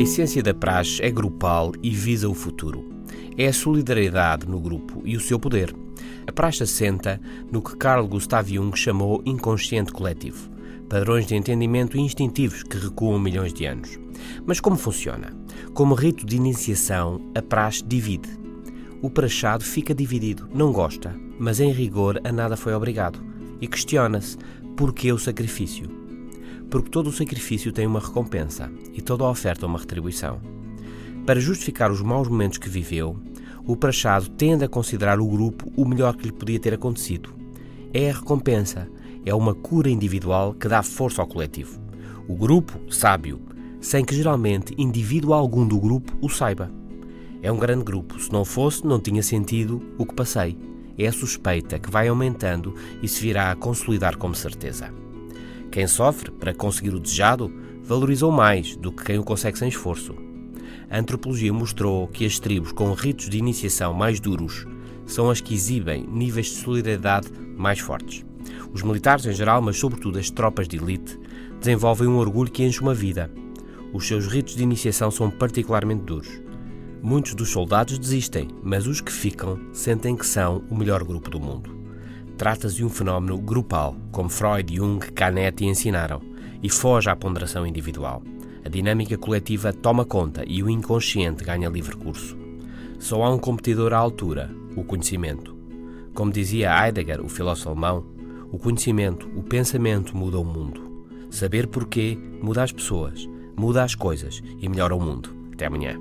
essência da praxe é grupal e visa o futuro. É a solidariedade no grupo e o seu poder. A praxe assenta no que Carl Gustav Jung chamou inconsciente coletivo, padrões de entendimento instintivos que recuam milhões de anos. Mas como funciona? Como rito de iniciação, a praxe divide. O prachado fica dividido, não gosta, mas em rigor a nada foi obrigado. E questiona-se: por que o sacrifício? Porque todo o sacrifício tem uma recompensa e toda a oferta uma retribuição. Para justificar os maus momentos que viveu, o Prachado tende a considerar o grupo o melhor que lhe podia ter acontecido. É a recompensa, é uma cura individual que dá força ao coletivo. O grupo, sábio, sem que geralmente indivíduo algum do grupo o saiba. É um grande grupo, se não fosse, não tinha sentido o que passei. É a suspeita que vai aumentando e se virá a consolidar como certeza. Quem sofre para conseguir o desejado valorizou mais do que quem o consegue sem esforço a antropologia mostrou que as tribos com ritos de iniciação mais duros são as que exibem níveis de solidariedade mais fortes. Os militares em geral, mas sobretudo as tropas de elite, desenvolvem um orgulho que enche uma vida. Os seus ritos de iniciação são particularmente duros. Muitos dos soldados desistem, mas os que ficam sentem que são o melhor grupo do mundo. Trata-se de um fenómeno grupal, como Freud, Jung, Canetti ensinaram, e foge à ponderação individual. A dinâmica coletiva toma conta e o inconsciente ganha livre curso. Só há um competidor à altura, o conhecimento. Como dizia Heidegger, o filósofo alemão, o conhecimento, o pensamento muda o mundo. Saber porquê muda as pessoas, muda as coisas e melhora o mundo. Até amanhã.